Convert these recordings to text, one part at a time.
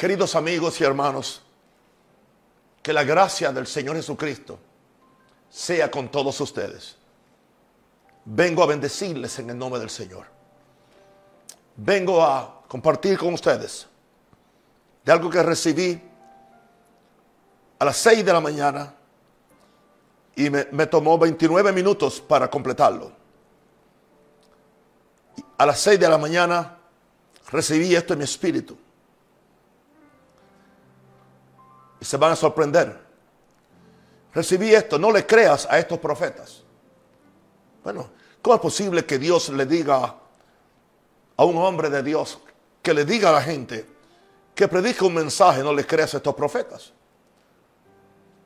Queridos amigos y hermanos, que la gracia del Señor Jesucristo sea con todos ustedes. Vengo a bendecirles en el nombre del Señor. Vengo a compartir con ustedes de algo que recibí a las 6 de la mañana y me, me tomó 29 minutos para completarlo. A las 6 de la mañana recibí esto en mi espíritu. Se van a sorprender. Recibí esto, no le creas a estos profetas. Bueno, ¿cómo es posible que Dios le diga a un hombre de Dios, que le diga a la gente, que predica un mensaje, no le creas a estos profetas?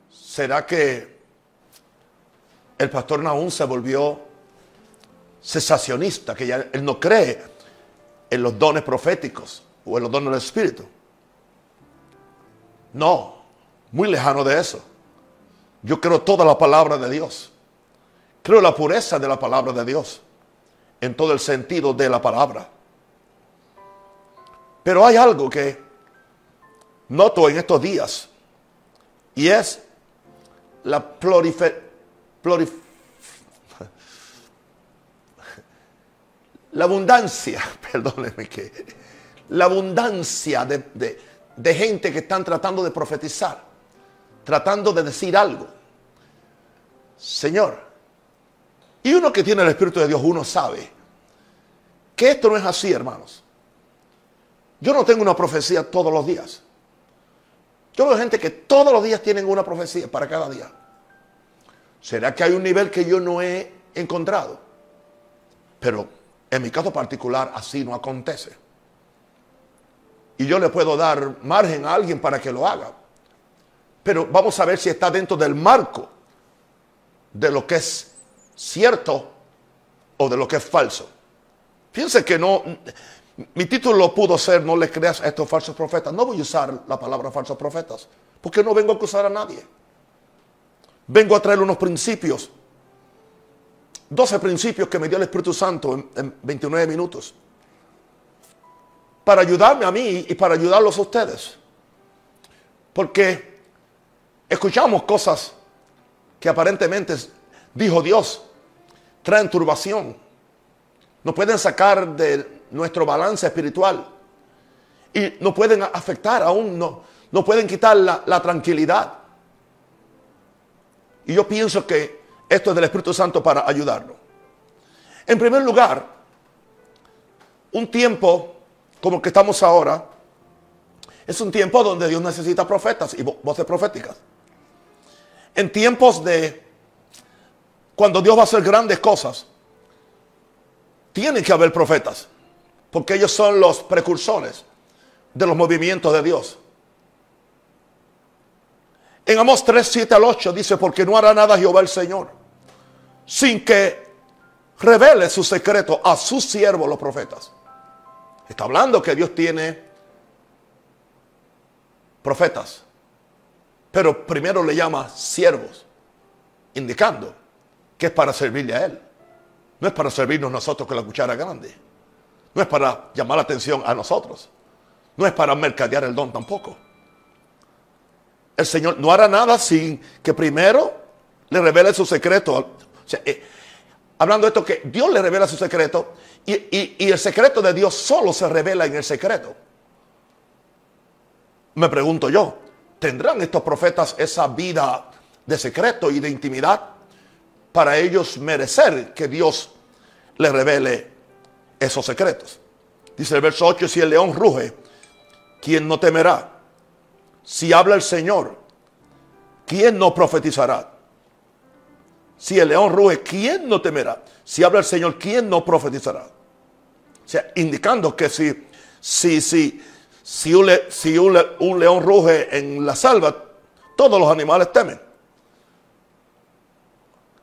¿Será que el pastor Naúm se volvió cesacionista, que ya él no cree en los dones proféticos o en los dones del Espíritu? No, muy lejano de eso. Yo creo toda la palabra de Dios. Creo la pureza de la palabra de Dios. En todo el sentido de la palabra. Pero hay algo que noto en estos días. Y es la la abundancia, perdónenme que, la abundancia de, de, de gente que están tratando de profetizar, tratando de decir algo. Señor, y uno que tiene el Espíritu de Dios, uno sabe que esto no es así, hermanos. Yo no tengo una profecía todos los días. Yo veo gente que todos los días tienen una profecía para cada día. ¿Será que hay un nivel que yo no he encontrado? Pero en mi caso particular así no acontece. Y yo le puedo dar margen a alguien para que lo haga. Pero vamos a ver si está dentro del marco de lo que es cierto o de lo que es falso. Piense que no, mi título pudo ser no le creas a estos falsos profetas. No voy a usar la palabra falsos profetas, porque no vengo a acusar a nadie. Vengo a traer unos principios, 12 principios que me dio el Espíritu Santo en, en 29 minutos, para ayudarme a mí y para ayudarlos a ustedes. Porque escuchamos cosas que aparentemente dijo Dios, traen turbación, nos pueden sacar de nuestro balance espiritual y nos pueden afectar aún, no, nos pueden quitar la, la tranquilidad. Y yo pienso que esto es del Espíritu Santo para ayudarlo. En primer lugar, un tiempo como el que estamos ahora, es un tiempo donde Dios necesita profetas y voces proféticas. En tiempos de cuando Dios va a hacer grandes cosas, tiene que haber profetas, porque ellos son los precursores de los movimientos de Dios. En Amós 3, 7 al 8 dice, porque no hará nada Jehová el Señor, sin que revele su secreto a sus siervos los profetas. Está hablando que Dios tiene profetas, pero primero le llama siervos, indicando que es para servirle a Él. No es para servirnos nosotros con la cuchara grande. No es para llamar la atención a nosotros. No es para mercadear el don tampoco. El Señor no hará nada sin que primero le revele su secreto. Eh, hablando de esto, que Dios le revela su secreto y el secreto de Dios solo se revela en el secreto. Me pregunto yo, ¿tendrán estos profetas esa vida de secreto y de intimidad para ellos merecer que Dios les revele esos secretos? Dice el verso 8, si el león ruge, ¿quién no temerá? Si habla el Señor, ¿quién no profetizará? Si el león ruge, ¿quién no temerá? Si habla el Señor, ¿quién no profetizará? O sea, indicando que si, si, si, si, un, si un, un león ruge en la salva, todos los animales temen.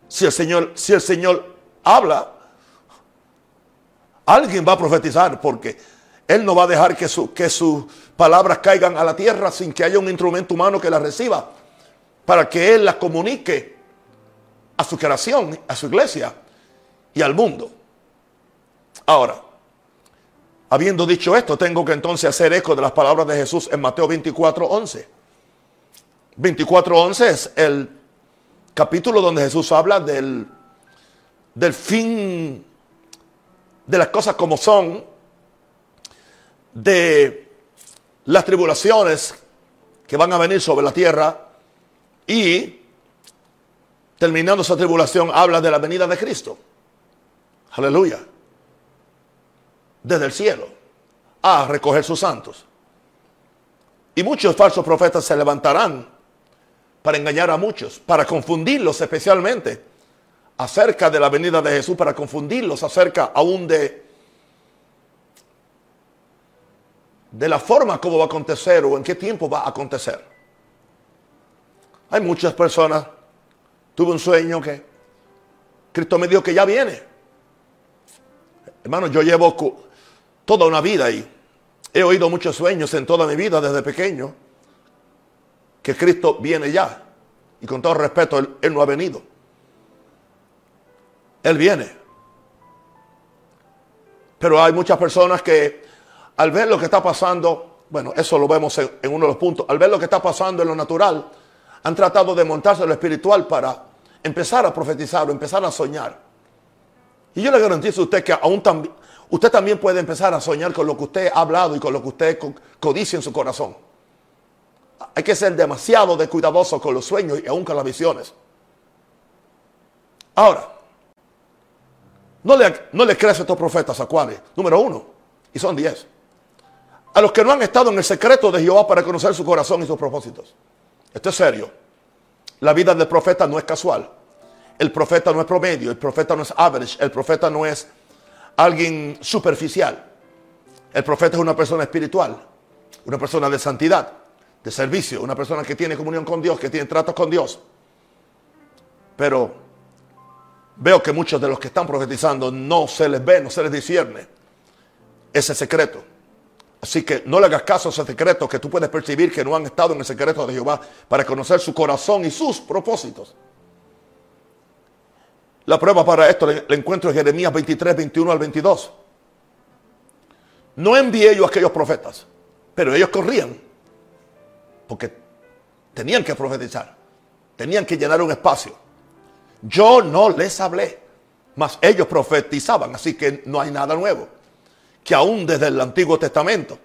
Si el Señor, si el Señor habla, alguien va a profetizar porque Él no va a dejar que, su, que sus palabras caigan a la tierra sin que haya un instrumento humano que las reciba para que Él las comunique a su creación, a su iglesia y al mundo. Ahora, Habiendo dicho esto, tengo que entonces hacer eco de las palabras de Jesús en Mateo 24, 11. 24, 11 es el capítulo donde Jesús habla del, del fin de las cosas como son, de las tribulaciones que van a venir sobre la tierra y terminando esa tribulación habla de la venida de Cristo. Aleluya. Desde el cielo a recoger sus santos. Y muchos falsos profetas se levantarán para engañar a muchos, para confundirlos especialmente acerca de la venida de Jesús, para confundirlos acerca aún de, de la forma como va a acontecer o en qué tiempo va a acontecer. Hay muchas personas, tuve un sueño que Cristo me dijo que ya viene. Hermano, yo llevo toda una vida y he oído muchos sueños en toda mi vida desde pequeño que Cristo viene ya. Y con todo respeto, Él, no ha venido. Él viene. Pero hay muchas personas que al ver lo que está pasando, bueno, eso lo vemos en, uno de los puntos, al ver lo que está pasando en lo natural, han tratado de montarse en lo espiritual para empezar a profetizar o empezar a soñar. Y yo le garantizo a usted que aún también, usted también puede empezar a soñar con lo que usted ha hablado y con lo que usted codicia en su corazón. Hay que ser demasiado de cuidadoso con los sueños y aún con las visiones. Ahora, no le, no le creas a estos profetas a cuáles. Número uno, y son diez. A los que no han estado en el secreto de Jehová para conocer su corazón y sus propósitos. Esto es serio. La vida del profeta no es casual. El profeta no es promedio, el profeta no es average, el profeta no es alguien superficial. El profeta es una persona espiritual, una persona de santidad de servicio, una persona que tiene comunión con Dios, que tiene tratos con Dios. Pero veo que muchos de los que están profetizando no se les ve, no se les discierne ese secreto. Así que no le hagas caso a ese secreto que tú puedes percibir que no han estado en el secreto de Jehová para conocer su corazón y sus propósitos. La prueba para esto la encuentro en Jeremías 23, 21 al 22. No envié yo a aquellos profetas, pero ellos corrían porque tenían que profetizar, tenían que llenar un espacio. Yo no les hablé, mas ellos profetizaban, así que no hay nada nuevo. Que aún desde el Antiguo Testamento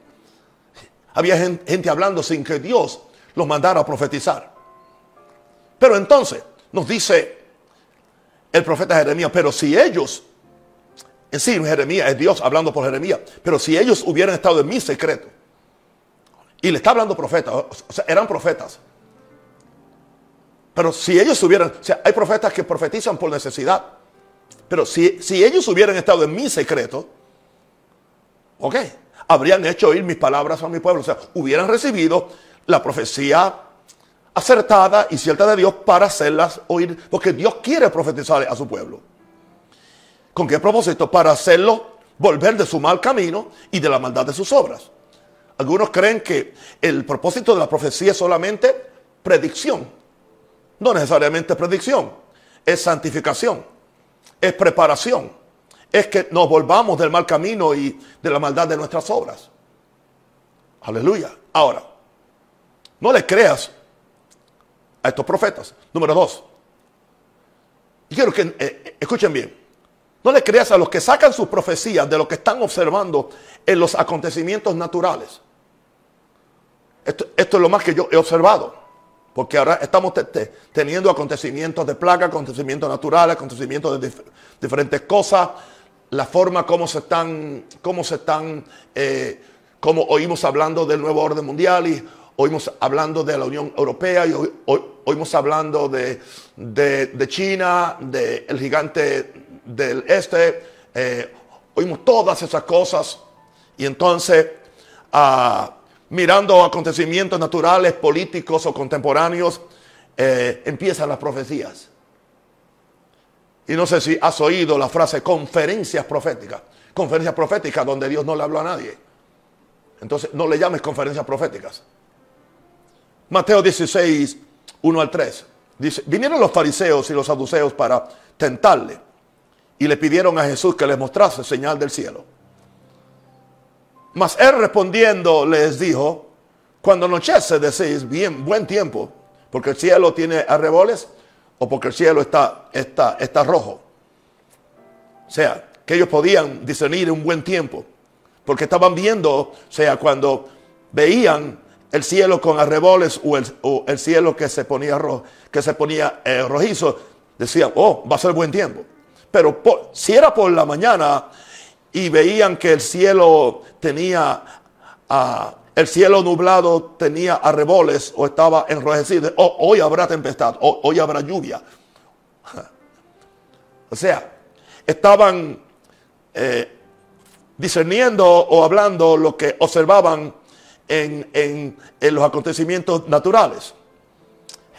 había gente hablando sin que Dios los mandara a profetizar. Pero entonces nos dice el profeta Jeremías, pero si ellos, en sí Jeremías es Dios hablando por Jeremías, pero si ellos hubieran estado en mi secreto, y le está hablando profetas, o sea, eran profetas. Pero si ellos hubieran, o sea, hay profetas que profetizan por necesidad. Pero si, si ellos hubieran estado en mi secreto, ok, habrían hecho oír mis palabras a mi pueblo. O sea, hubieran recibido la profecía acertada y cierta de Dios para hacerlas oír. Porque Dios quiere profetizar a su pueblo. ¿Con qué propósito? Para hacerlo volver de su mal camino y de la maldad de sus obras. Algunos creen que el propósito de la profecía es solamente predicción. No necesariamente predicción, es santificación, es preparación, es que nos volvamos del mal camino y de la maldad de nuestras obras. Aleluya. Ahora, no le creas a estos profetas. Número dos. quiero que eh, escuchen bien. No le creas a los que sacan sus profecías de lo que están observando en los acontecimientos naturales. Esto, es lo más que yo he observado. Porque ahora estamos teniendo acontecimientos de plaga, acontecimientos naturales, acontecimientos de diferentes cosas. La forma como se están, cómo se están, eh, como oímos hablando del nuevo orden mundial y oímos hablando de la Unión Europea y oímos hablando de, de, China, del gigante del este. Eh, oímos todas esas cosas. Y entonces, uh, mirando acontecimientos naturales, políticos o contemporáneos, eh, empiezan las profecías. Y no sé si has oído la frase conferencias proféticas. Conferencias proféticas donde Dios no le habló a nadie. Entonces no le llames conferencias proféticas. Mateo 16, 1 al 3. Dice, vinieron los fariseos y los saduceos para tentarle y le pidieron a Jesús que les mostrase señal del cielo. Mas él respondiendo les dijo, cuando anochece decís, bien, buen tiempo, porque el cielo tiene arreboles o porque el cielo está, está, está rojo. O sea, que ellos podían discernir un buen tiempo, porque estaban viendo, o sea, cuando veían el cielo con arreboles o el, cielo que se ponía, que se ponía eh, rojizo, decían, oh, va a ser buen tiempo. Pero si era por la mañana y veían que el cielo tenía, uh, el cielo nublado tenía arreboles o estaba enrojecido, oh, hoy habrá tempestad, oh, hoy habrá lluvia. O sea, estaban eh, discerniendo o hablando lo que observaban en, los acontecimientos naturales.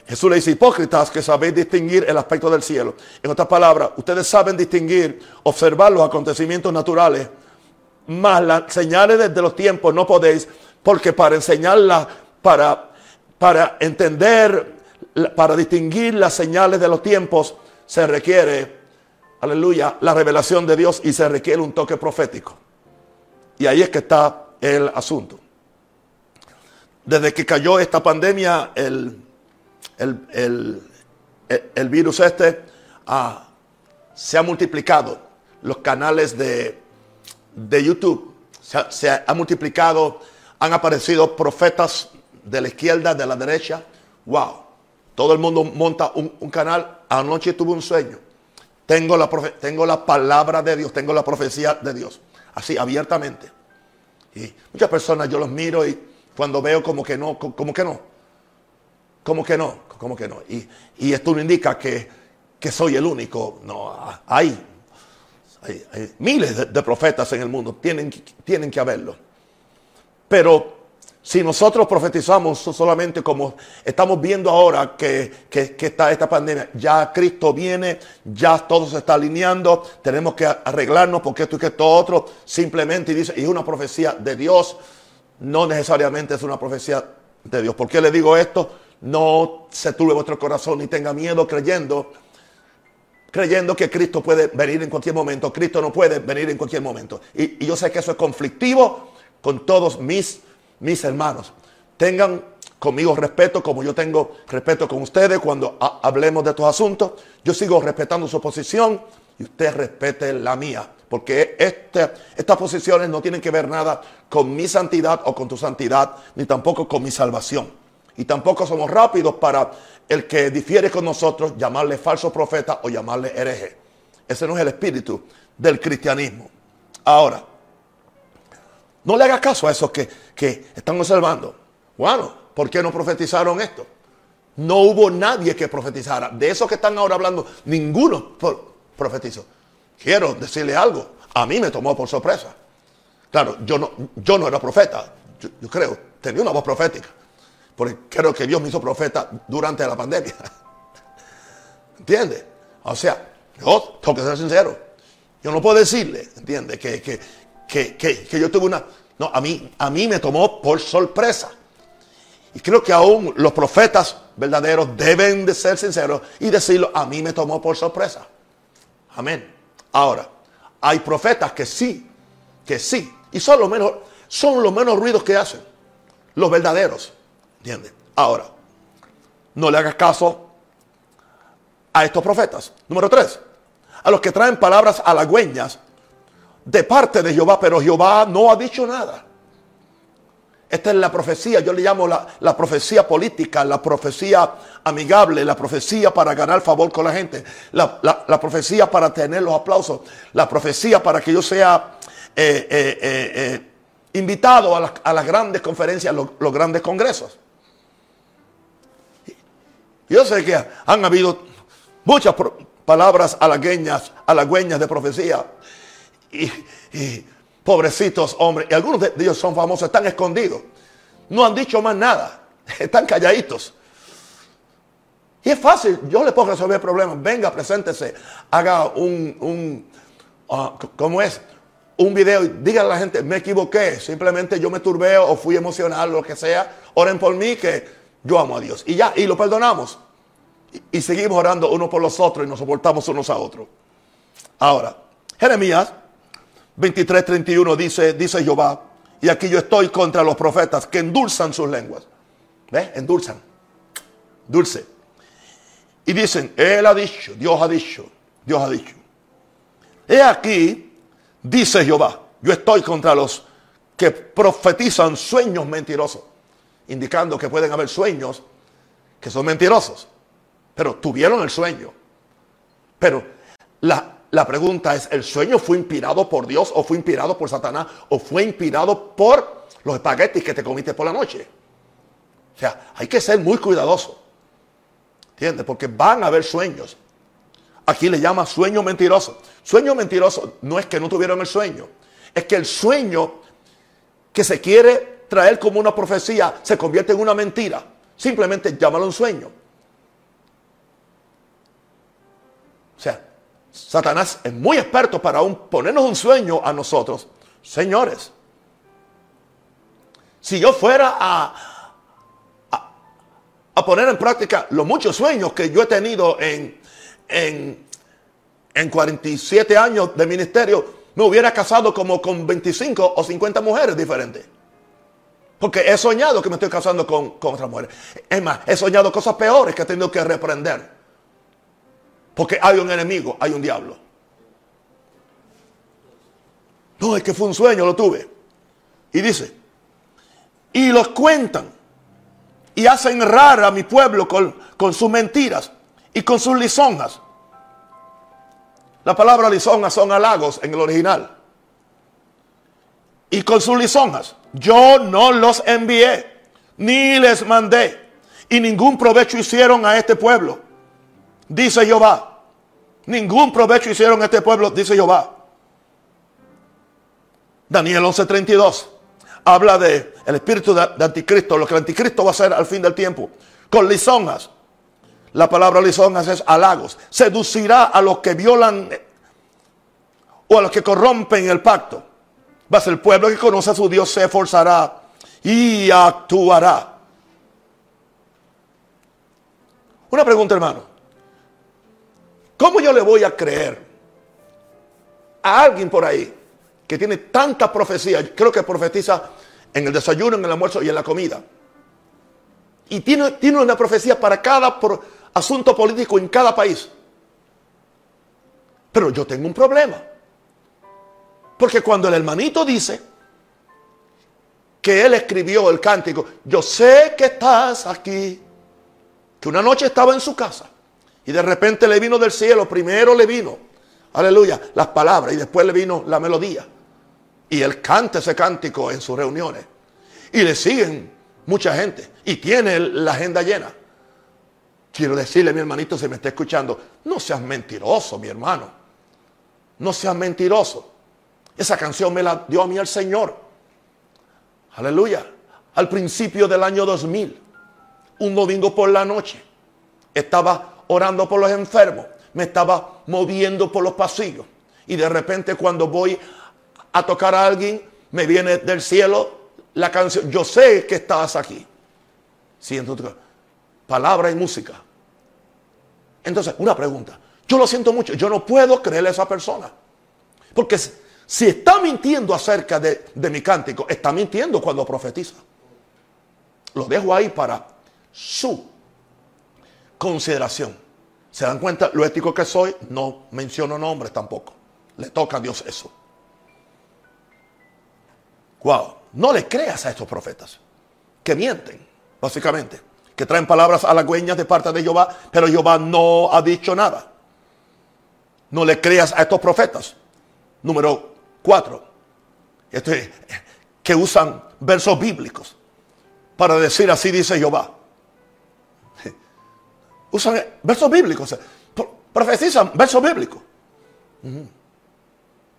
Jesús le dice, hipócritas que sabéis distinguir el aspecto del cielo. En otras palabras, ustedes saben distinguir, observar los acontecimientos naturales, más las señales desde los tiempos no podéis, porque para enseñarlas, para, para entender, para distinguir las señales de los tiempos, se requiere, aleluya, la revelación de Dios y se requiere un toque profético. Y ahí es que está el asunto desde que cayó esta pandemia, el, el, virus este, ah, se ha multiplicado. Los canales de, YouTube se ha, multiplicado. Han aparecido profetas de la izquierda, de la derecha. ¡Wow! Todo el mundo monta un, canal. Anoche tuve un sueño. Tengo la, tengo la palabra de Dios, tengo la profecía de Dios. Así, abiertamente. Y muchas personas yo los miro y cuando veo como que no, como que no, como que no, como que no. Y, esto no indica que, soy el único. No, hay, miles de, profetas en el mundo, tienen, tienen que haberlo. Pero si nosotros profetizamos solamente como estamos viendo ahora que, que, está esta pandemia, ya Cristo viene, ya todo se está alineando, tenemos que arreglarnos porque esto y que esto otro, simplemente dice, y una profecía de Dios no necesariamente es una profecía de Dios. ¿Por qué le digo esto? No se turbe vuestro corazón ni tenga miedo creyendo, creyendo que Cristo puede venir en cualquier momento. Cristo no puede venir en cualquier momento. Y, yo sé que eso es conflictivo con todos mis, mis hermanos. Tengan conmigo respeto como yo tengo respeto con ustedes cuando hablemos de estos asuntos. Yo sigo respetando su posición y usted respete la mía. Porque este, estas posiciones no tienen que ver nada con mi santidad o con tu santidad, ni tampoco con mi salvación. Y tampoco somos rápidos para el que difiere con nosotros llamarle falso profeta o llamarle hereje. Ese no es el espíritu del cristianismo. Ahora, no le hagas caso a esos que, que están observando. Bueno, ¿por qué no profetizaron esto? No hubo nadie que profetizara. De esos que están ahora hablando, ninguno profetizó quiero decirle algo. A mí me tomó por sorpresa. Claro, yo no, yo no era profeta. Yo, creo, tenía una voz profética. Porque creo que Dios me hizo profeta durante la pandemia. ¿Entiende? O sea, yo tengo que ser sincero. Yo no puedo decirle, ¿entiende? Que, que, yo tuve una... No, a mí, a mí me tomó por sorpresa. Y creo que aún los profetas verdaderos deben de ser sinceros y decirlo, a mí me tomó por sorpresa. Amén. Ahora, hay profetas que sí, que sí, y son los menos, son los menos ruidos que hacen, los verdaderos, ¿entiendes? Ahora, no le hagas caso a estos profetas. Número tres, a los que traen palabras halagüeñas de parte de Jehová, pero Jehová no ha dicho nada. Esta es la profecía, yo le llamo la, profecía política, la profecía amigable, la profecía para ganar favor con la gente, la, profecía para tener los aplausos, la profecía para que yo sea eh, eh, eh, invitado a, las grandes conferencias, los, los grandes congresos. Yo sé que han habido muchas palabras halagüeñas, halagüeñas de profecía. y Pobrecitos hombres. Y algunos de ellos son famosos, están escondidos. No han dicho más nada. Están calladitos. Y es fácil, yo le puedo resolver problemas. Venga, preséntese, haga un, un ah, ¿cómo es? Un video y dígale a la gente, me equivoqué, simplemente yo me turbé o fui emocional, lo que sea. Oren por mí que yo amo a Dios. Y ya, y lo perdonamos. Y, y seguimos orando unos por los otros y nos soportamos unos a otros. Ahora, Jeremías 23, 31 dice, dice Jehová, Y aquí yo estoy contra los profetas que endulzan sus lenguas. ¿Ves? Endulzan. Dulce. Y dicen, Él ha dicho, Dios ha dicho, Dios ha dicho. He aquí, dice Jehová, yo estoy contra los que profetizan sueños mentirosos, indicando que pueden haber sueños que son mentirosos, pero tuvieron el sueño. Pero la, la pregunta es, ¿el sueño fue inspirado por Dios o fue inspirado por Satanás o fue inspirado por los espaguetis que te comiste por la noche? O sea, hay que ser muy cuidadoso. ¿Entiendes? Porque van a haber sueños. Aquí le llama sueño mentiroso. Sueño mentiroso no es que no tuvieron el sueño. Es que el sueño que se quiere traer como una profecía se convierte en una mentira. Simplemente llámalo un sueño. O sea, Satanás es muy experto para ponernos un sueño a nosotros. Señores, si yo fuera a, a, poner en práctica los muchos sueños que yo he tenido en, en, en 47 años de ministerio, me hubiera casado como con 25 o 50 mujeres diferentes. Porque he soñado que me estoy casando con, con otras mujeres. Es más, he soñado cosas peores que he tenido que reprender. Porque hay un enemigo, hay un diablo. No, es que fue un sueño, lo tuve. Y dice, y los cuentan y hacen rara a mi pueblo con, con sus mentiras y con sus lisonjas. La palabra lisonjas son halagos en el original. Y con sus lisonjas, yo no los envié, ni les mandé, y ningún provecho hicieron a este pueblo, dice Jehová. Ningún provecho hicieron este pueblo, dice Jehová. Daniel 11:32 habla de el espíritu de, anticristo, lo que el anticristo va a hacer al fin del tiempo, con lisonjas. La palabra lisonjas es halagos. Seducirá a los que violan o a los que corrompen el pacto. Ser el pueblo que conoce a su Dios, se esforzará y actuará. Una pregunta, hermano. ¿Cómo yo le voy a creer a alguien por ahí que tiene tanta profecía? Creo que profetiza en el desayuno, en el almuerzo y en la comida. Y tiene, tiene una profecía para cada asunto político en cada país. Pero yo tengo un problema. Porque cuando el hermanito dice que él escribió el cántico, yo sé que estás aquí, que una noche estaba en su casa y de repente le vino del cielo, primero le vino, aleluya, las palabras y después le vino la melodía. Y él canta ese cántico en sus reuniones. Y le siguen mucha gente. Y tiene la agenda llena. Quiero decirle, mi hermanito, si me está escuchando, no seas mentiroso, mi hermano. No seas mentiroso. Esa canción me la dio a mí el Señor. Aleluya. Al principio del año 2000, un domingo por la noche, estaba orando por los enfermos, me estaba moviendo por los pasillos. Y de repente cuando voy a tocar a alguien, me viene del cielo la canción. Yo sé que estás aquí. Siento palabra y música. Entonces, una pregunta. Yo lo siento mucho. Yo no puedo creerle a esa persona. Porque si está mintiendo acerca de, de mi cántico, está mintiendo cuando profetiza. Lo dejo ahí para su consideración. ¿Se dan cuenta lo ético que soy? No menciono nombres tampoco. Le toca a Dios eso. Wow. No le creas a estos profetas que mienten, básicamente. Que traen palabras halagüeñas de parte de Jehová, pero Jehová no ha dicho nada. No le creas a estos profetas. Número cuatro. Este, que usan versos bíblicos para decir así dice Jehová usan versos bíblicos, profetizan versos bíblicos.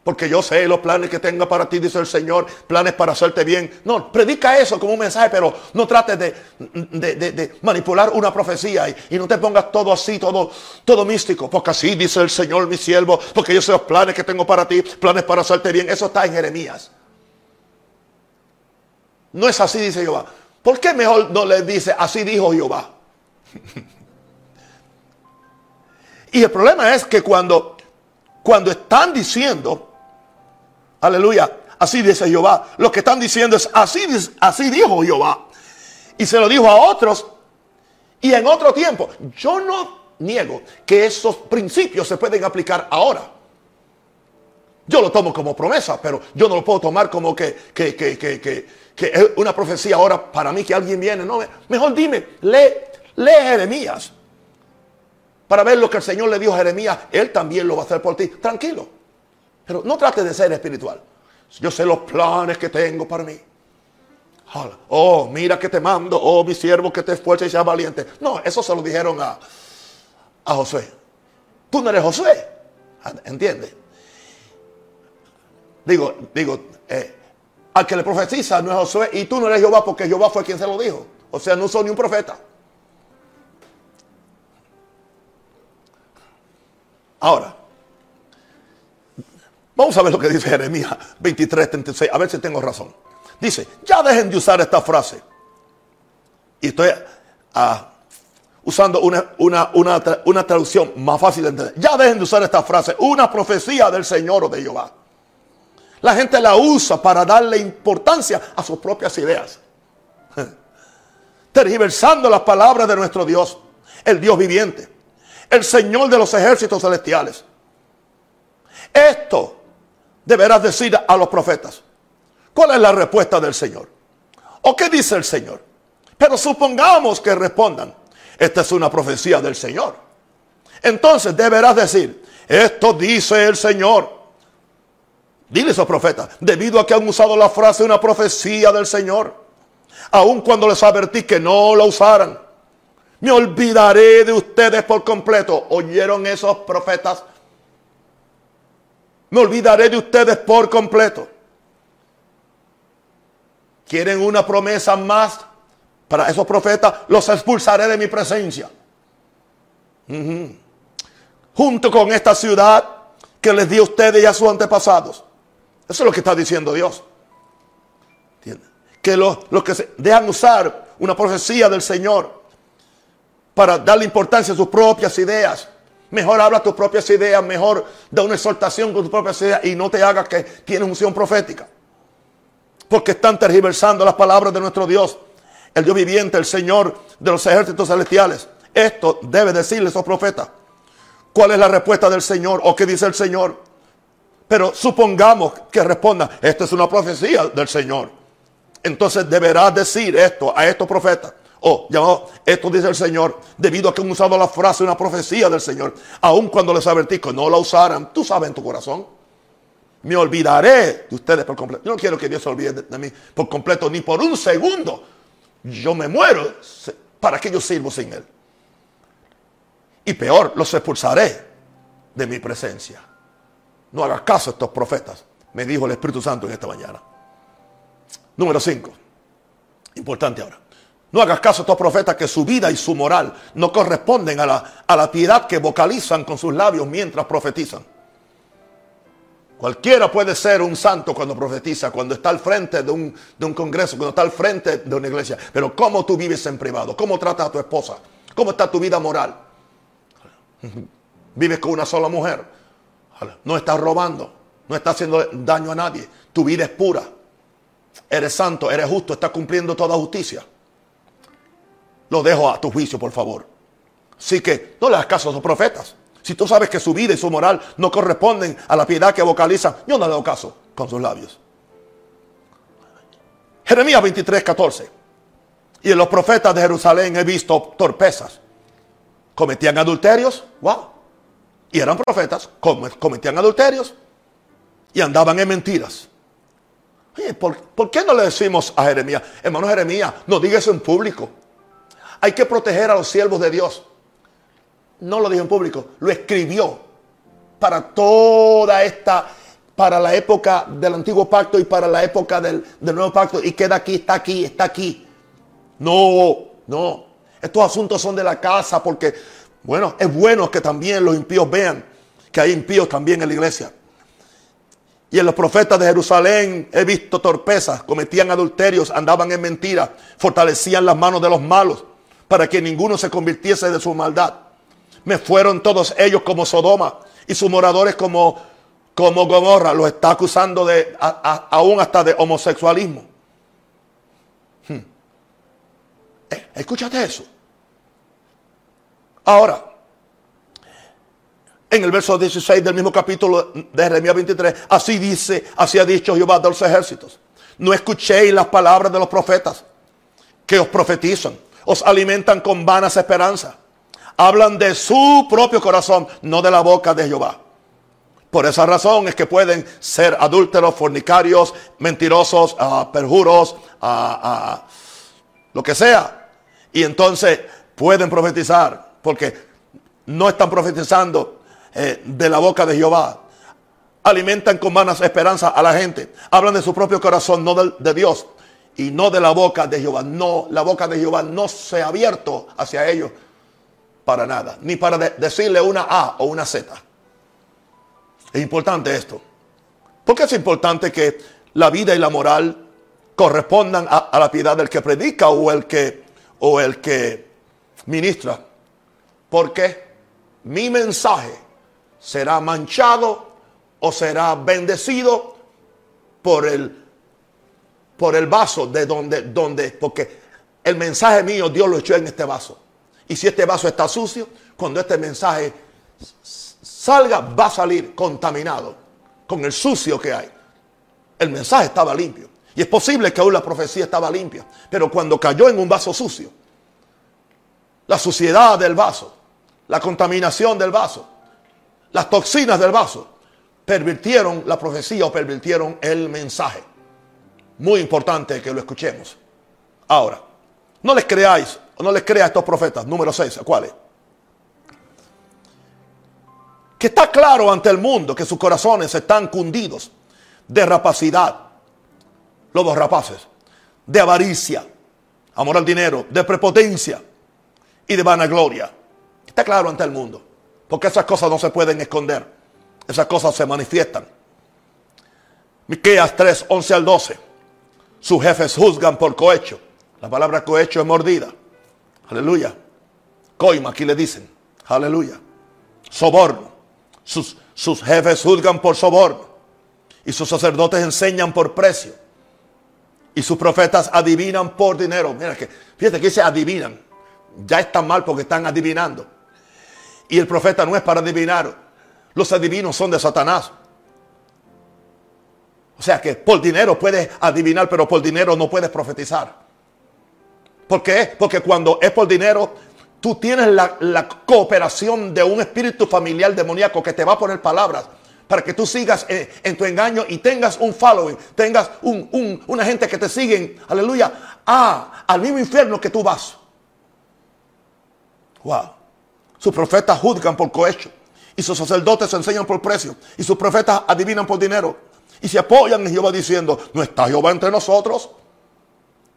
Porque yo sé los planes que tenga para ti, dice el Señor, planes para hacerte bien. No, predica eso como un mensaje, pero no trates de, manipular una profecía y, no te pongas todo así, todo, todo místico. Porque así dice el Señor, mi siervo, porque yo sé los planes que tengo para ti, planes para hacerte bien. Eso está en Jeremías. No es así, dice Jehová. ¿Por qué mejor no le dice, así dijo Jehová? Y el problema es que cuando, cuando están diciendo, aleluya, así dice Jehová. Lo que están diciendo es, así, así dijo Jehová. Y se lo dijo a otros y en otro tiempo. Yo no niego que esos principios se pueden aplicar ahora. Yo lo tomo como promesa, pero yo no lo puedo tomar como que, que, que, que, es una profecía ahora para mí que alguien viene. No, mejor dime, lee, lee Jeremías para ver lo que el Señor le dijo a Jeremías, Él también lo va a hacer por ti. Tranquilo. Pero no trate de ser espiritual. Yo sé los planes que tengo para mí. Oh, mira que te mando. Oh, mi siervo, que te esfuerce y sea valiente. No, eso se lo dijeron a, a Josué. Tú no eres Josué. ¿Entiendes? Digo, digo, eh, al que le profetiza no es Josué y tú no eres Jehová porque Jehová fue quien se lo dijo. O sea, no soy ni un profeta. Ahora, vamos a ver lo que dice Jeremías 23, 36, a ver si tengo razón. Dice, ya dejen de usar esta frase. Y estoy ah, usando una, una, traducción más fácil de entender. Ya dejen de usar esta frase, una profecía del Señor o de Jehová. La gente la usa para darle importancia a sus propias ideas. Tergiversando las palabras de nuestro Dios, el Dios viviente el Señor de los ejércitos celestiales. Esto deberás decir a los profetas. ¿Cuál es la respuesta del Señor? ¿O qué dice el Señor? Pero supongamos que respondan, esta es una profecía del Señor. Entonces deberás decir, esto dice el Señor. Dile a esos profetas, debido a que han usado la frase una profecía del Señor, aun cuando les advertí que no la usaran me olvidaré de ustedes por completo. ¿Oyeron esos profetas? Me olvidaré de ustedes por completo. ¿Quieren una promesa más para esos profetas? Los expulsaré de mi presencia. Junto con esta ciudad que les di a ustedes y a sus antepasados. Eso es lo que está diciendo Dios. Que los, los que se dejan usar una profecía del Señor para darle importancia a sus propias ideas. Mejor habla tus propias ideas, mejor da una exhortación con tus propias ideas y no te hagas que tienes unción profética. Porque están tergiversando las palabras de nuestro Dios, el Dios viviente, el Señor de los ejércitos celestiales. Esto debe decirle a esos profetas. ¿Cuál es la respuesta del Señor o qué dice el Señor? Pero supongamos que responda, esto es una profecía del Señor. Entonces deberás decir esto a estos profetas. Oh, llamado, esto dice el Señor, debido a que han usado la frase, una profecía del Señor, aun cuando les advertí que no la usaran, tú sabes en tu corazón. Me olvidaré de ustedes por completo. Yo no quiero que Dios se olvide de, mí por completo, ni por un segundo. Yo me muero para que yo sirvo sin Él. Y peor, los expulsaré de mi presencia. No hagas caso a estos profetas, me dijo el Espíritu Santo en esta mañana. Número 5. Importante ahora. No hagas caso a estos profetas que su vida y su moral no corresponden a la, a la piedad que vocalizan con sus labios mientras profetizan. Cualquiera puede ser un santo cuando profetiza, cuando está al frente de un, de un, congreso, cuando está al frente de una iglesia. Pero ¿cómo tú vives en privado? ¿Cómo tratas a tu esposa? ¿Cómo está tu vida moral? ¿Vives con una sola mujer? No estás robando, no estás haciendo daño a nadie. Tu vida es pura. Eres santo, eres justo, estás cumpliendo toda justicia lo dejo a tu juicio, por favor. Así que no le hagas caso a los profetas. Si tú sabes que su vida y su moral no corresponden a la piedad que vocalizan, yo no le doy caso con sus labios. Jeremías 23, 14. Y en los profetas de Jerusalén he visto torpezas. Cometían adulterios, wow. Y eran profetas, cometían adulterios y andaban en mentiras. ¿por, ¿por, qué no le decimos a Jeremías, hermano Jeremías, no diga eso en público? Hay que proteger a los siervos de Dios. No lo dijo en público, lo escribió para toda esta, para la época del antiguo pacto y para la época del, nuevo pacto. Y queda aquí, está aquí, está aquí. No, no. Estos asuntos son de la casa porque, bueno, es bueno que también los impíos vean que hay impíos también en la iglesia. Y en los profetas de Jerusalén he visto torpezas, cometían adulterios, andaban en mentiras, fortalecían las manos de los malos para que ninguno se convirtiese de su maldad. Me fueron todos ellos como Sodoma y sus moradores como como Gomorra lo está acusando de aún hasta de homosexualismo. Hmm. Eh, escúchate eso. Ahora, en el verso 16 del mismo capítulo de Jeremías 23, así dice, así ha dicho Jehová de los ejércitos. No escuchéis las palabras de los profetas que os profetizan, os alimentan con vanas esperanzas. Hablan de su propio corazón, no de la boca de Jehová. Por esa razón es que pueden ser adúlteros, fornicarios, mentirosos, uh, perjuros, uh, lo que sea. Y entonces pueden profetizar, porque no están profetizando eh, de la boca de Jehová. Alimentan con vanas esperanzas a la gente. Hablan de su propio corazón, no de, Dios. Y no de la boca de Jehová. No, la boca de Jehová no se ha abierto hacia ellos para nada. Ni para decirle una A o una Z. Es importante esto. Porque es importante que la vida y la moral correspondan a, a, la piedad del que predica o el que, o el que ministra. Porque mi mensaje será manchado o será bendecido por el, por el vaso de donde, donde, porque el mensaje mío Dios lo echó en este vaso. Y si este vaso está sucio, cuando este mensaje salga, va a salir contaminado con el sucio que hay. El mensaje estaba limpio. Y es posible que aún la profecía estaba limpia. Pero cuando cayó en un vaso sucio, la suciedad del vaso, la contaminación del vaso, las toxinas del vaso pervirtieron la profecía o pervirtieron el mensaje. Muy importante que lo escuchemos. Ahora, no les creáis, no les crea a estos profetas. Número 6, ¿cuáles? Que está claro ante el mundo que sus corazones están cundidos de rapacidad, lobos rapaces, de avaricia, amor al dinero, de prepotencia y de vanagloria. Está claro ante el mundo. Porque esas cosas no se pueden esconder. Esas cosas se manifiestan. Miqueas 3, 11 al 12. Sus jefes juzgan por cohecho. La palabra cohecho es mordida. Aleluya. Coima, aquí le dicen. Aleluya. Soborno. Sus, sus jefes juzgan por soborno. Y sus sacerdotes enseñan por precio. Y sus profetas adivinan por dinero. Mira que, fíjate que se adivinan. Ya están mal porque están adivinando. Y el profeta no es para adivinar. Los adivinos son de Satanás. O sea que por dinero puedes adivinar, pero por dinero no puedes profetizar. ¿Por qué? Porque cuando es por dinero, tú tienes la, cooperación de un espíritu familiar demoníaco que te va a poner palabras para que tú sigas en, tu engaño y tengas un following, tengas una gente que te siguen, aleluya, ah, al mismo infierno que tú vas. Wow. Sus profetas juzgan por cohecho. Y sus sacerdotes enseñan por precio. Y sus profetas adivinan por dinero. Y se apoyan en Jehová diciendo, no está Jehová entre nosotros.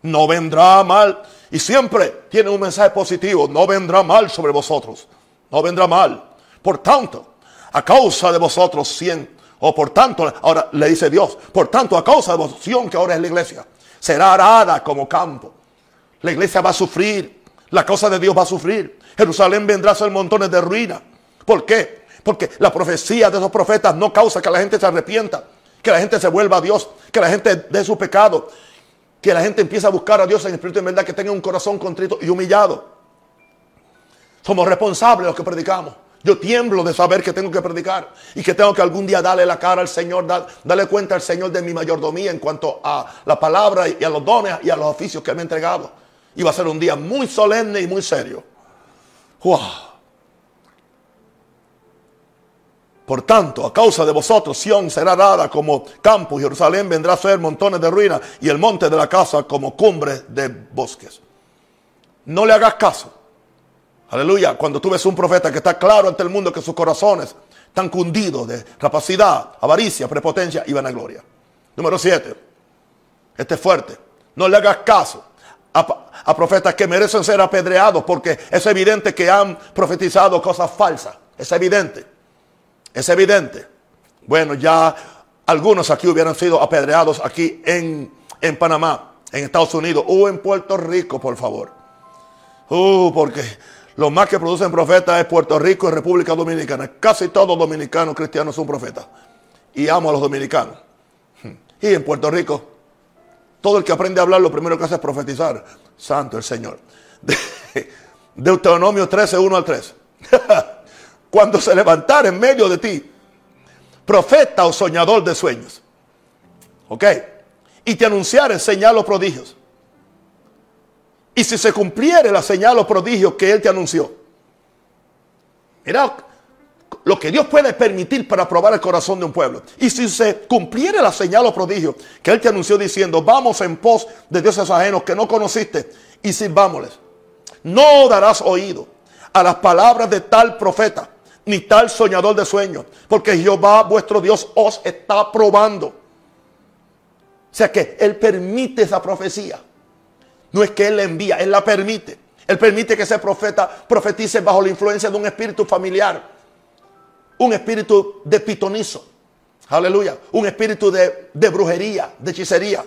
No vendrá mal. Y siempre tiene un mensaje positivo. No vendrá mal sobre vosotros. No vendrá mal. Por tanto, a causa de vosotros cien. O por tanto, ahora le dice Dios. Por tanto, a causa de vosotros que ahora es la iglesia. Será arada como campo. La iglesia va a sufrir. La causa de Dios va a sufrir. Jerusalén vendrá a ser montones de ruina. ¿Por qué? Porque la profecía de esos profetas no causa que la gente se arrepienta, que la gente se vuelva a Dios, que la gente dé su pecado, que la gente empiece a buscar a Dios en espíritu en verdad, que tenga un corazón contrito y humillado. Somos responsables de los que predicamos. Yo tiemblo de saber que tengo que predicar y que tengo que algún día darle la cara al Señor, darle cuenta al Señor de mi mayordomía en cuanto a la palabra y a los dones y a los oficios que me ha entregado. Y va a ser un día muy solemne y muy serio. Por tanto, a causa de vosotros, Sión será dada como campo, Jerusalén vendrá a ser montones de ruinas y el monte de la casa como cumbre de bosques. No le hagas caso. Aleluya. Cuando tú ves un profeta que está claro ante el mundo que sus corazones están cundidos de rapacidad, avaricia, prepotencia y vanagloria. Número 7. Este es fuerte. No le hagas caso a, profetas que merecen ser apedreados porque es evidente que han profetizado cosas falsas. Es evidente. Es evidente. Bueno, ya algunos aquí hubieran sido apedreados aquí en, en Panamá, en Estados Unidos o en Puerto Rico, por favor. Uh, porque lo más que producen profetas es Puerto Rico y República Dominicana. Casi todos dominicanos cristianos son profetas. y amo a los dominicanos. Y en Puerto Rico, todo el que aprende a hablar lo primero que hace es profetizar. Santo el Señor. Deuteronomio 13, 1 al 3. Cuando se levantara en medio de ti, profeta o soñador de sueños. ¿Ok? Y te anunciara señal o prodigios. Y si se cumpliere la señal o prodigio que él te anunció. Mira lo que Dios puede permitir para probar el corazón de un pueblo. Y si se cumpliere la señal o prodigio que él te anunció diciendo, vamos en pos de dioses ajenos que no conociste y sirvámosles. No darás oído a las palabras de tal profeta ni tal soñador de sueños, porque Jehová vuestro Dios os está probando. O sea que Él permite esa profecía. No es que Él la envía, Él la permite. Él permite que ese profeta profetice bajo la influencia de un espíritu familiar, un espíritu de pitonizo. Aleluya. Un espíritu de, de brujería, de hechicería.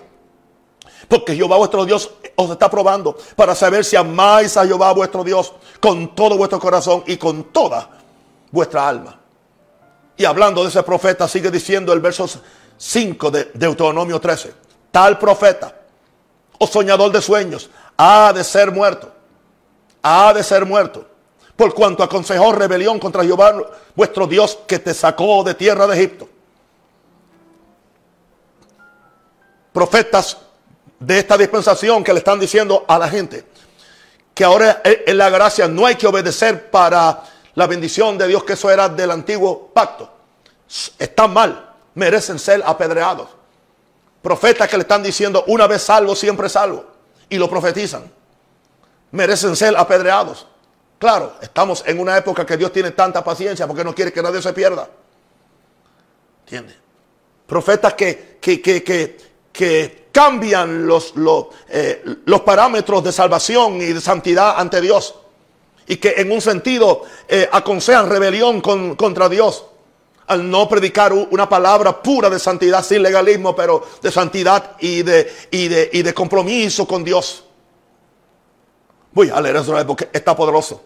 Porque Jehová vuestro Dios os está probando para saber si amáis a Jehová vuestro Dios con todo vuestro corazón y con toda vuestra alma. Y hablando de ese profeta, sigue diciendo el verso 5 de Deuteronomio 13. Tal profeta o soñador de sueños ha de ser muerto. Ha de ser muerto. Por cuanto aconsejó rebelión contra Jehová vuestro Dios que te sacó de tierra de Egipto. Profetas de esta dispensación que le están diciendo a la gente que ahora en la gracia no hay que obedecer para la bendición de Dios, que eso era del antiguo pacto. Están mal, merecen ser apedreados. Profetas que le están diciendo una vez salvo, siempre salvo. Y lo profetizan. Merecen ser apedreados. Claro, estamos en una época que Dios tiene tanta paciencia porque no quiere que nadie se pierda. ¿Entiendes? Profetas que, que, que, que, que cambian los, los, eh, los parámetros de salvación y de santidad ante Dios y que en un sentido eh, aconsejan rebelión contra Dios al no predicar una palabra pura de santidad sin legalismo, pero de santidad y de, y de, y de compromiso con Dios. Voy a leer eso porque está poderoso.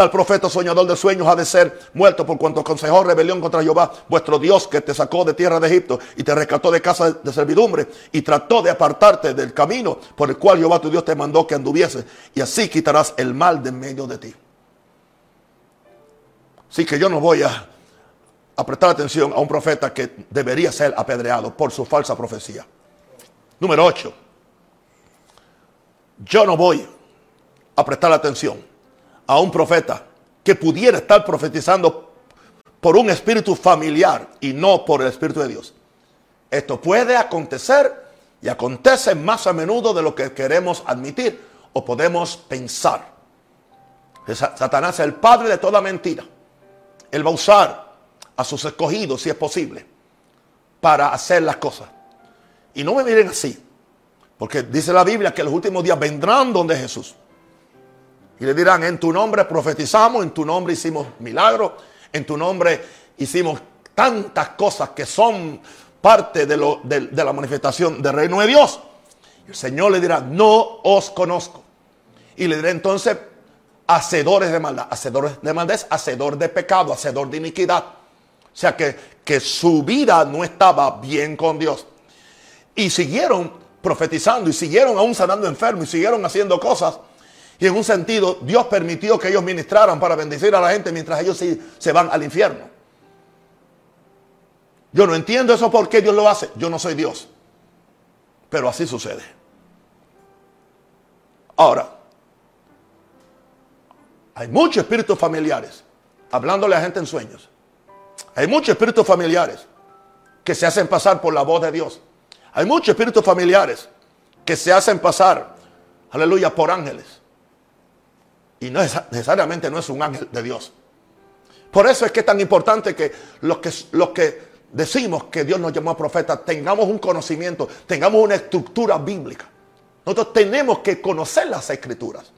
Tal profeta soñador de sueños ha de ser muerto por cuanto aconsejó rebelión contra Jehová, vuestro Dios, que te sacó de tierra de Egipto y te rescató de casa de servidumbre y trató de apartarte del camino por el cual Jehová tu Dios te mandó que anduviese. Y así quitarás el mal de en medio de ti. Así que yo no voy a, a prestar atención a un profeta que debería ser apedreado por su falsa profecía. Número 8. Yo no voy a prestar atención a un profeta que pudiera estar profetizando por un espíritu familiar y no por el Espíritu de Dios. Esto puede acontecer y acontece más a menudo de lo que queremos admitir o podemos pensar. Satanás es el padre de toda mentira. Él va a usar a sus escogidos, si es posible, para hacer las cosas. Y no me miren así, porque dice la Biblia que los últimos días vendrán donde Jesús. Y le dirán, en tu nombre profetizamos, en tu nombre hicimos milagros, en tu nombre hicimos tantas cosas que son parte de, lo, de, la manifestación del reino de Dios. el Señor le dirá, no os conozco. Y le dirá entonces, hacedores de maldad. Hacedores de maldad es hacedor de pecado, hacedor de iniquidad. O sea que, que su vida no estaba bien con Dios. Y siguieron profetizando y siguieron aún sanando enfermos y siguieron haciendo cosas y en un sentido, Dios permitió que ellos ministraran para bendecir a la gente mientras ellos se, se van al infierno. Yo no entiendo eso por qué Dios lo hace. Yo no soy Dios. Pero así sucede. Ahora, hay muchos espíritus familiares hablándole a gente en sueños. Hay muchos espíritus familiares que se hacen pasar por la voz de Dios. Hay muchos espíritus familiares que se hacen pasar, aleluya, por ángeles. Y no es, necesariamente no es un ángel de Dios. Por eso es que es tan importante que los que, los que decimos que Dios nos llamó a profeta tengamos un conocimiento, tengamos una estructura bíblica. Nosotros tenemos que conocer las escrituras.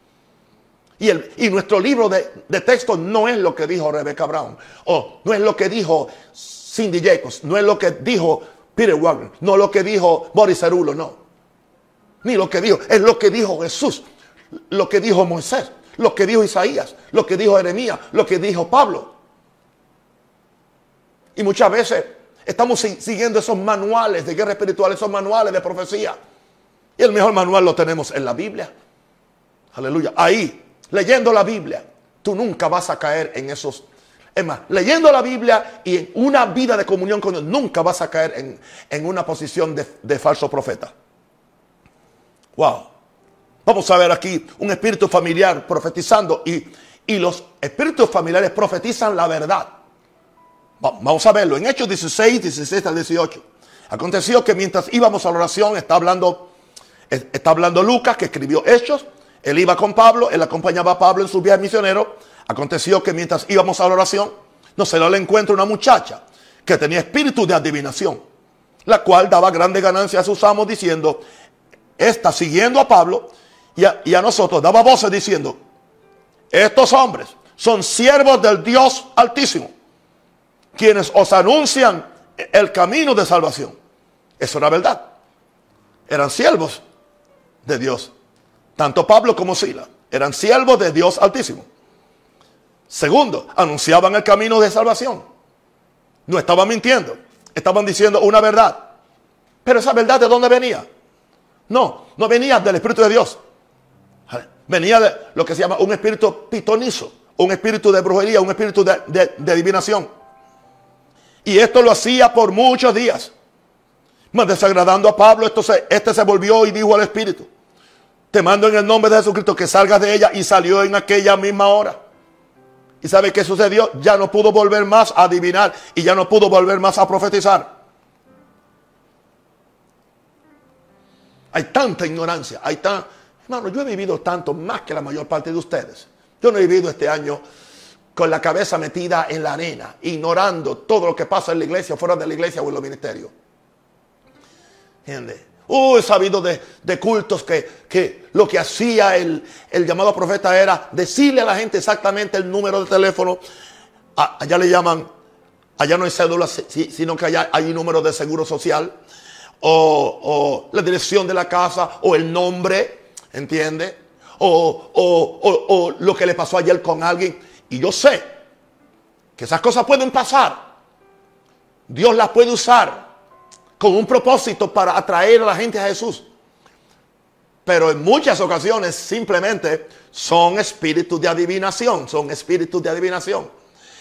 Y, el, y nuestro libro de, de, texto no es lo que dijo Rebecca Brown, o no es lo que dijo Cindy Jacobs, no es lo que dijo Peter Wagner, no lo que dijo Boris Cerulo, no. Ni lo que dijo, es lo que dijo Jesús, lo que dijo Moisés lo que dijo Isaías, lo que dijo Jeremías, lo que dijo Pablo. Y muchas veces Estamos siguiendo esos manuales de guerra espiritual, esos manuales de profecía. Y el mejor manual lo tenemos en la Biblia. Aleluya. Ahí, leyendo la Biblia, tú nunca vas a caer en esos. Es más, leyendo la Biblia y en una vida de comunión con Dios, nunca vas a caer en, una posición de, de falso profeta. Wow. Vamos a ver aquí un espíritu familiar profetizando y, y los espíritus familiares profetizan la verdad. Vamos a verlo en Hechos 16, 16 al 18. Aconteció que mientras íbamos a la oración, está hablando, está hablando Lucas, que escribió Hechos. Él iba con Pablo, él acompañaba a Pablo en su viaje misionero. Aconteció que mientras íbamos a la oración, no se le encuentra una muchacha que tenía espíritu de adivinación, la cual daba grande ganancia a sus amos diciendo, está siguiendo a Pablo y a, nosotros, daba voces diciendo, estos hombres son siervos del Dios altísimo quienes os anuncian el camino de salvación. Eso era verdad. Eran siervos de Dios. Tanto Pablo como Sila eran siervos de Dios altísimo. Segundo, anunciaban el camino de salvación. No estaban mintiendo. Estaban diciendo una verdad. Pero esa verdad de dónde venía? No, no venía del Espíritu de Dios. Venía de lo que se llama un espíritu pitonizo, un espíritu de brujería, un espíritu de, de adivinación. Y esto lo hacía por muchos días. Más desagradando a Pablo, esto se, este se volvió y dijo al Espíritu, te mando en el nombre de Jesucristo que salgas de ella y salió en aquella misma hora. ¿Y sabe qué sucedió? Ya no pudo volver más a adivinar y ya no pudo volver más a profetizar. Hay tanta ignorancia, hay tan... Hermano, yo he vivido tanto más que la mayor parte de ustedes. Yo no he vivido este año con la cabeza metida en la arena, ignorando todo lo que pasa en la iglesia, fuera de la iglesia o en los ministerios. ¿Entiendes? Uh, he sabido de, cultos que, lo que hacía el, llamado profeta era decirle a la gente exactamente el número de teléfono. allá le llaman, allá no hay cédula, sino que allá hay un número de seguro social. O la dirección de la casa, o el nombre, ¿entiende? O, o lo que le pasó ayer con alguien. Y yo sé que esas cosas pueden pasar. Dios las puede usar con un propósito para atraer a la gente a Jesús. Pero en muchas ocasiones simplemente son espíritus de adivinación, son espíritus de adivinación.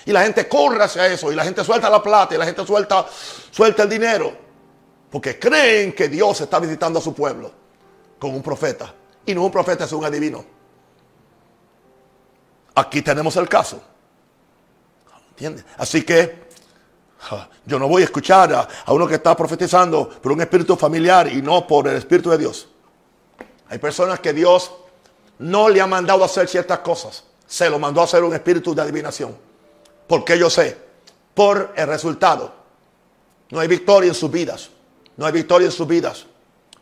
Y la gente corre hacia eso, y la gente suelta la plata, y la gente suelta, suelta el dinero, porque creen que Dios está visitando a su pueblo con un profeta. Y no un profeta, es un adivino. Aquí tenemos el caso. ¿Entiendes? Así que yo no voy a escuchar a, uno que está profetizando por un espíritu familiar y no por el espíritu de Dios. Hay personas que Dios no le ha mandado a hacer ciertas cosas. Se lo mandó a hacer un espíritu de adivinación. Porque yo sé, por el resultado. No hay victoria en sus vidas. No hay victoria en sus vidas.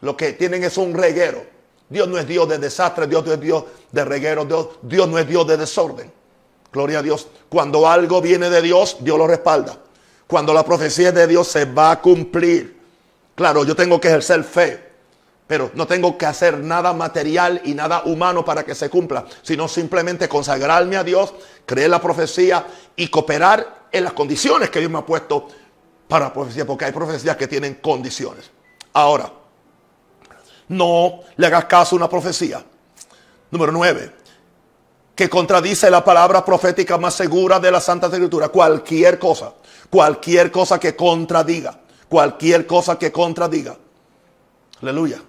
Lo que tienen es un reguero Dios no es Dios de desastre, Dios no es Dios de reguero, Dios, Dios no es Dios de desorden. Gloria a Dios. Cuando algo viene de Dios, Dios lo respalda. Cuando la profecía es de Dios, se va a cumplir. Claro, yo tengo que ejercer fe, pero no tengo que hacer nada material y nada humano para que se cumpla, sino simplemente consagrarme a Dios, creer la profecía y cooperar en las condiciones que Dios me ha puesto para la profecía, porque hay profecías que tienen condiciones. Ahora, no le hagas caso a una profecía. Número 9. Que contradice la palabra profética más segura de la Santa Escritura. Cualquier cosa. Cualquier cosa que contradiga. Cualquier cosa que contradiga. Aleluya.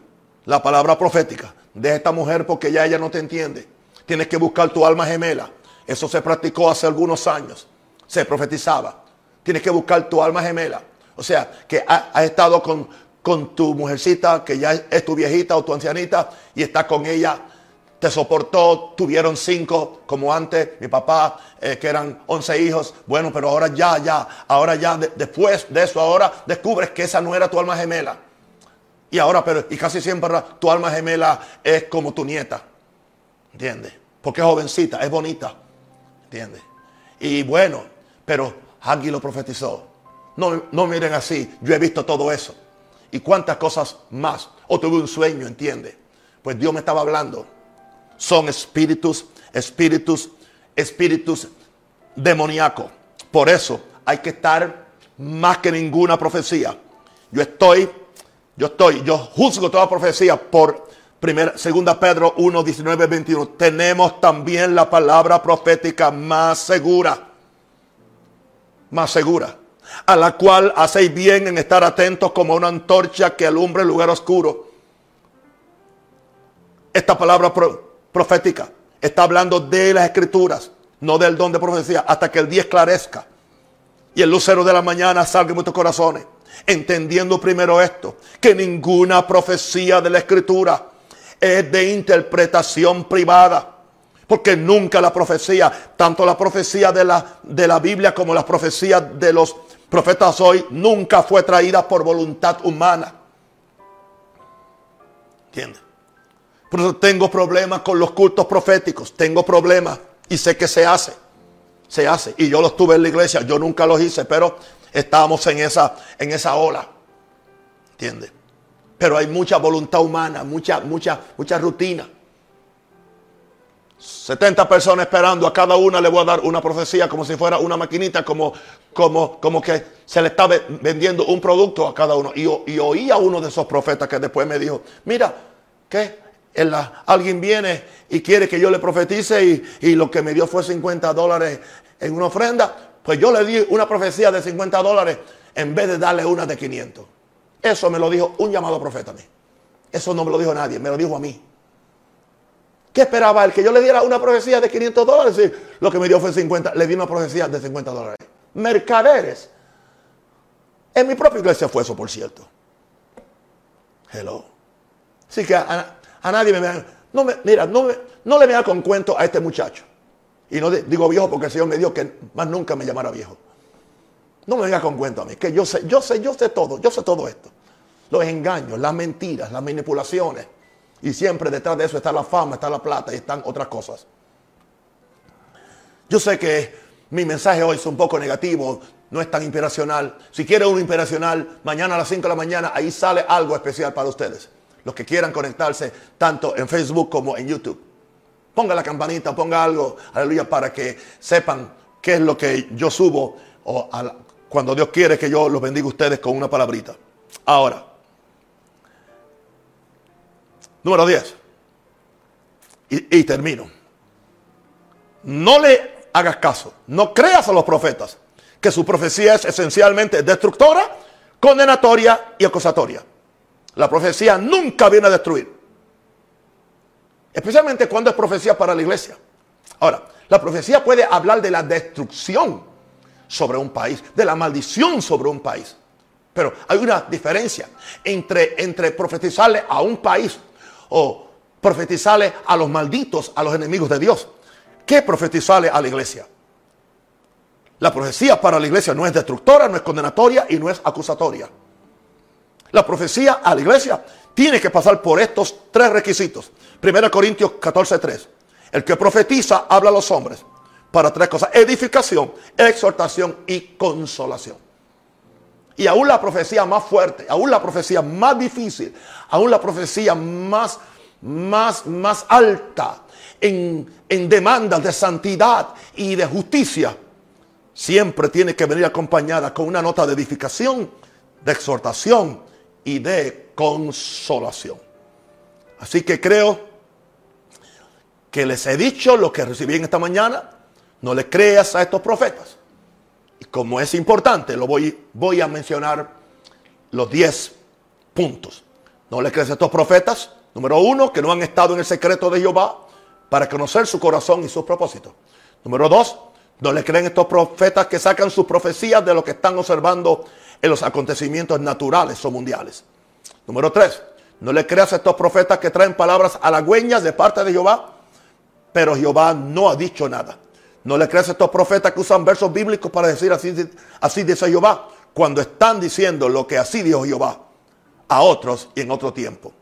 La palabra profética. De esta mujer porque ya ella no te entiende. Tienes que buscar tu alma gemela. Eso se practicó hace algunos años. Se profetizaba. Tienes que buscar tu alma gemela. O sea, que ha estado con, con tu mujercita que ya es tu viejita o tu ancianita y está con ella. Te soportó, tuvieron cinco como antes, mi papá, eh, que eran once hijos. Bueno, pero ahora ya, ya, ahora ya, después de eso, ahora descubres que esa no era tu alma gemela. Y ahora, pero, y casi siempre tu alma gemela es como tu nieta. ¿Entiendes? Porque es jovencita, es bonita. ¿Entiendes? Y bueno, pero Haggy lo profetizó. No, no miren así, yo he visto todo eso y cuántas cosas más. O tuve un sueño, entiende. Pues Dios me estaba hablando. Son espíritus, espíritus, espíritus demoníacos. Por eso hay que estar más que ninguna profecía. Yo estoy, yo estoy, yo juzgo toda profecía por primera, segunda Pedro 1, 19, 21. Tenemos también la palabra profética más segura. Más segura. A la cual hacéis bien en estar atentos como una antorcha que alumbre el lugar oscuro. Esta palabra profética está hablando de las escrituras, no del don de profecía, hasta que el día esclarezca y el lucero de la mañana salga en vuestros corazones. Entendiendo primero esto, que ninguna profecía de la escritura es de interpretación privada. Porque nunca la profecía, tanto la profecía de la, de la Biblia como la profecía de los profetas hoy, nunca fue traída por voluntad humana. ¿Entiendes? Por eso tengo problemas con los cultos proféticos. Tengo problemas y sé que se hace. Se hace. Y yo lo estuve en la iglesia. Yo nunca los hice, pero estábamos en esa, en esa ola. ¿Entiendes? Pero hay mucha voluntad humana, mucha, mucha, mucha rutina. 70 personas esperando, a cada una le voy a dar una profecía como si fuera una maquinita, como, como, como que se le está vendiendo un producto a cada uno. Y, y a uno de esos profetas que después me dijo, mira, ¿qué? alguien viene y quiere que yo le profetice y, lo que me dio fue 50 dólares en una ofrenda, pues yo le di una profecía de 50 dólares en vez de darle una de 500. Eso me lo dijo un llamado profeta a mí. Eso no me lo dijo nadie, me lo dijo a mí. ¿Qué esperaba él? Que yo le diera una profecía de 500 dólares. y lo que me dio fue 50. Le di una profecía de 50 dólares. Mercaderes. En mi propia iglesia fue eso, por cierto. Hello. Así que a nadie me no me, mira, no, no le vea con cuento a este muchacho. Y no digo viejo porque el Señor me dio que más nunca me llamara viejo. No me venga con cuento a mí, que yo sé, yo sé, yo sé todo, yo sé todo esto. Los engaños, las mentiras, las manipulaciones. Y siempre detrás de eso está la fama, está la plata y están otras cosas. Yo sé que mi mensaje hoy es un poco negativo, no es tan inspiracional. Si quiere uno inspiracional, mañana a las 5 de la mañana ahí sale algo especial para ustedes los que quieran conectarse tanto en Facebook como en YouTube. Ponga la campanita, ponga algo, aleluya, para que sepan qué es lo que yo subo o cuando Dios quiere que yo los bendiga a ustedes con una palabrita. Ahora, número 10. Y, y termino. No le hagas caso, no creas a los profetas, que su profecía es esencialmente destructora, condenatoria y acusatoria. La profecía nunca viene a destruir. Especialmente cuando es profecía para la iglesia. Ahora, la profecía puede hablar de la destrucción sobre un país, de la maldición sobre un país. Pero hay una diferencia entre, entre profetizarle a un país o profetizarle a los malditos, a los enemigos de Dios. ¿Qué profetizarle a la iglesia? La profecía para la iglesia no es destructora, no es condenatoria y no es acusatoria. La profecía a la iglesia tiene que pasar por estos tres requisitos. 1 Corintios 14:3. El que profetiza habla a los hombres para tres cosas. Edificación, exhortación y consolación. Y aún la profecía más fuerte, aún la profecía más difícil, aún la profecía más, más, más alta en, demandas de santidad y de justicia, siempre tiene que venir acompañada con una nota de edificación, de exhortación y de consolación. Así que creo que les he dicho lo que recibí en esta mañana. No le creas a estos profetas. Y como es importante, lo voy, voy a mencionar los 10 puntos. No le creas a estos profetas. Número uno, que no han estado en el secreto de Jehová para conocer su corazón y sus propósitos. Número dos, no le creen estos profetas que sacan sus profecías de lo que están observando en los acontecimientos naturales o mundiales. Número tres, no le creas a estos profetas que traen palabras halagüeñas de parte de Jehová, pero Jehová no ha dicho nada. No le creas a estos profetas que usan versos bíblicos para decir así, así dice Jehová, cuando están diciendo lo que así dijo Jehová a otros y en otro tiempo.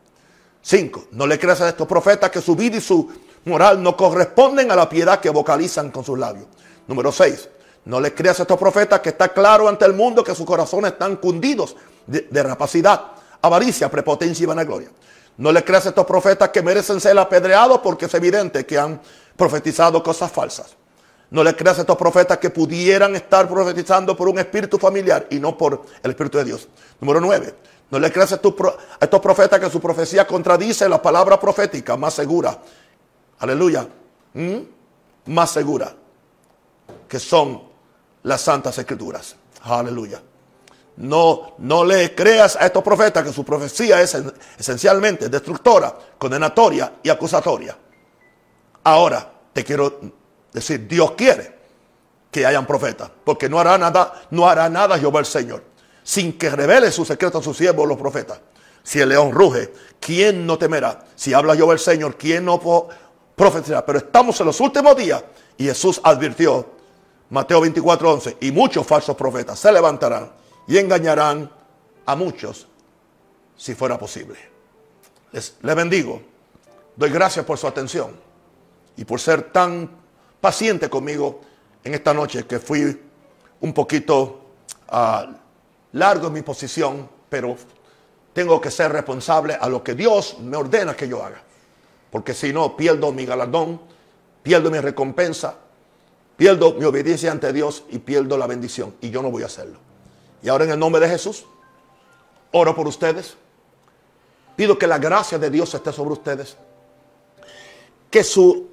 Cinco, no le creas a estos profetas que su vida y su moral no corresponden a la piedad que vocalizan con sus labios. Número seis, no le creas a estos profetas que está claro ante el mundo que sus corazones están cundidos de, rapacidad, avaricia, prepotencia y vanagloria. No le creas a estos profetas que merecen ser apedreados porque es evidente que han profetizado cosas falsas. No le creas a estos profetas que pudieran estar profetizando por un espíritu familiar y no por el espíritu de Dios. Número 9. No le creas a estos profetas que su profecía contradice la palabra profética más segura. Aleluya. ¿Mm? Más segura. Que son las santas escrituras. Aleluya. No, no le creas a estos profetas que su profecía es esencialmente destructora, condenatoria y acusatoria. Ahora, te quiero decir, Dios quiere que hayan profetas, porque no hará nada, no hará nada Jehová el Señor, sin que revele su secreto a sus siervos los profetas. Si el león ruge, ¿quién no temerá? Si habla Jehová el Señor, ¿quién no Pero estamos en los últimos días y Jesús advirtió, Mateo 24, 11, y muchos falsos profetas se levantarán y engañarán a muchos si fuera posible. Les, bendigo. Doy gracias por su atención y por ser tan paciente conmigo en esta noche que fui un poquito ah, largo en mi posición, pero tengo que ser responsable a lo que Dios me ordena que yo haga. Porque si no, pierdo mi galardón, pierdo mi recompensa, pierdo mi obediencia ante Dios y pierdo la bendición. Y yo no voy a hacerlo. Y ahora en el nombre de Jesús, oro por ustedes. Pido que la gracia de Dios esté sobre ustedes. Que su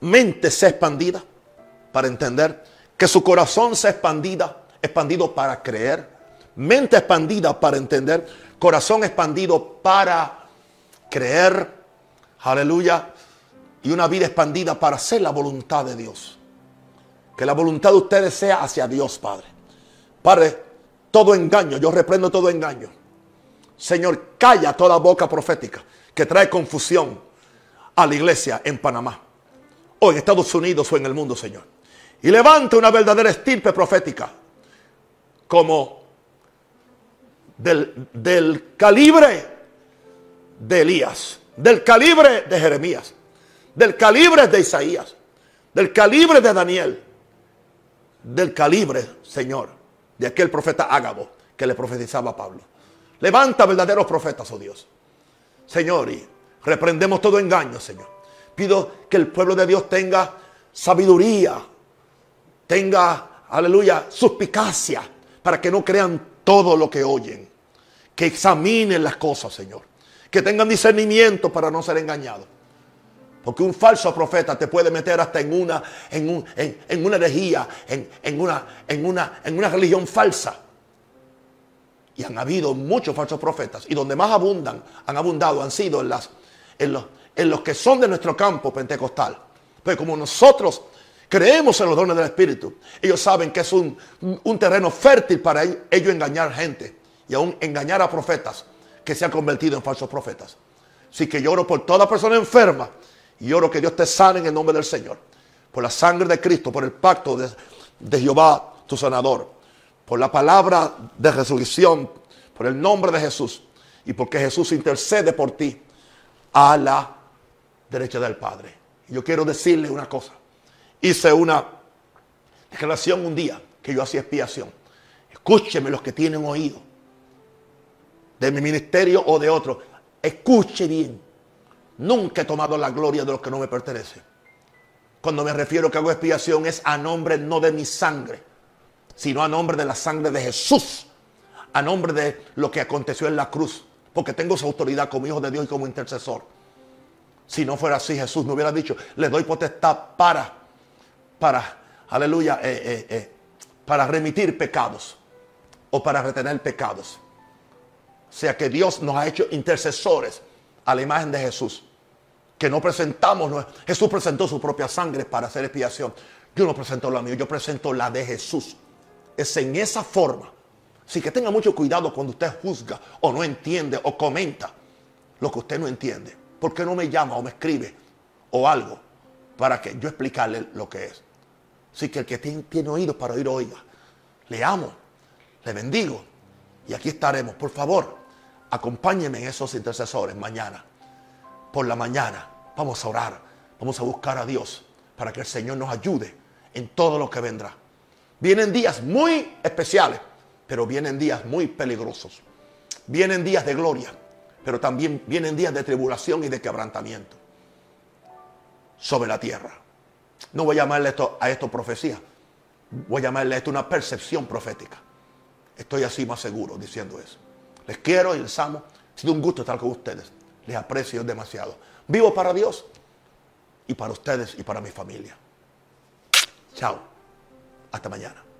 mente sea expandida para entender. Que su corazón sea expandida, expandido para creer. Mente expandida para entender. Corazón expandido para creer. Aleluya. Y una vida expandida para hacer la voluntad de Dios. Que la voluntad de ustedes sea hacia Dios, Padre. Padre, todo engaño, yo reprendo todo engaño. Señor, calla toda boca profética que trae confusión a la iglesia en Panamá, o en Estados Unidos o en el mundo, Señor. Y levante una verdadera estirpe profética, como del, del calibre de Elías, del calibre de Jeremías, del calibre de Isaías, del calibre de Daniel, del calibre, Señor, de aquel profeta Ágabo que le profetizaba a Pablo. Levanta verdaderos profetas, oh Dios. Señor, y reprendemos todo engaño, Señor. Pido que el pueblo de Dios tenga sabiduría, tenga, aleluya, suspicacia, para que no crean todo lo que oyen. Que examinen las cosas, Señor. Que tengan discernimiento para no ser engañados. Porque un falso profeta te puede meter hasta en una, en, en, una herejía, en, una, en, una, en una religión falsa. Y han habido muchos falsos profetas. Y donde más abundan, han abundado, han sido en, las, en, los, en los que son de nuestro campo pentecostal. Pero como nosotros creemos en los dones del Espíritu, ellos saben que es un, un terreno fértil para ellos engañar gente. Y aún engañar a profetas que se han convertido en falsos profetas. Así que lloro por toda persona enferma y oro que Dios te sane en el nombre del Señor. Por la sangre de Cristo, por el pacto de, Jehová, tu sanador. Por la palabra de resurrección, por el nombre de Jesús. Y porque Jesús intercede por ti a la derecha del Padre. Yo quiero decirle una cosa. Hice una declaración un día que yo hacía expiación. Escúcheme los que tienen oído. De mi ministerio o de otro. Escuche bien. Nunca he tomado la gloria de los que no me pertenece. Cuando me refiero que hago expiación es a nombre no de mi sangre, sino a nombre de la sangre de Jesús, a nombre de lo que aconteció en la cruz, porque tengo esa autoridad como hijo de Dios y como intercesor. Si no fuera así, Jesús me hubiera dicho, le doy potestad para, para, aleluya, eh, eh, eh, para remitir pecados o para retener pecados. Sea que Dios nos ha hecho intercesores a la imagen de Jesús. Que no presentamos, Jesús presentó su propia sangre para hacer expiación. Yo no presento la mía, yo presento la de Jesús. Es en esa forma. Así que tenga mucho cuidado cuando usted juzga o no entiende o comenta lo que usted no entiende. ¿Por qué no me llama o me escribe o algo para que yo explicarle lo que es? Así que el que tiene, tiene oídos para oír, oiga. Le amo, le bendigo y aquí estaremos. Por favor, Acompáñenme en esos intercesores mañana. Por la mañana vamos a orar, vamos a buscar a Dios para que el Señor nos ayude en todo lo que vendrá. Vienen días muy especiales, pero vienen días muy peligrosos. Vienen días de gloria, pero también vienen días de tribulación y de quebrantamiento sobre la tierra. No voy a llamarle a esto profecía. Voy a llamarle a esto una percepción profética. Estoy así más seguro diciendo eso. Les quiero y les amo. Ha sido un gusto estar con ustedes. Les aprecio demasiado. Vivo para Dios y para ustedes y para mi familia. Chao. Hasta mañana.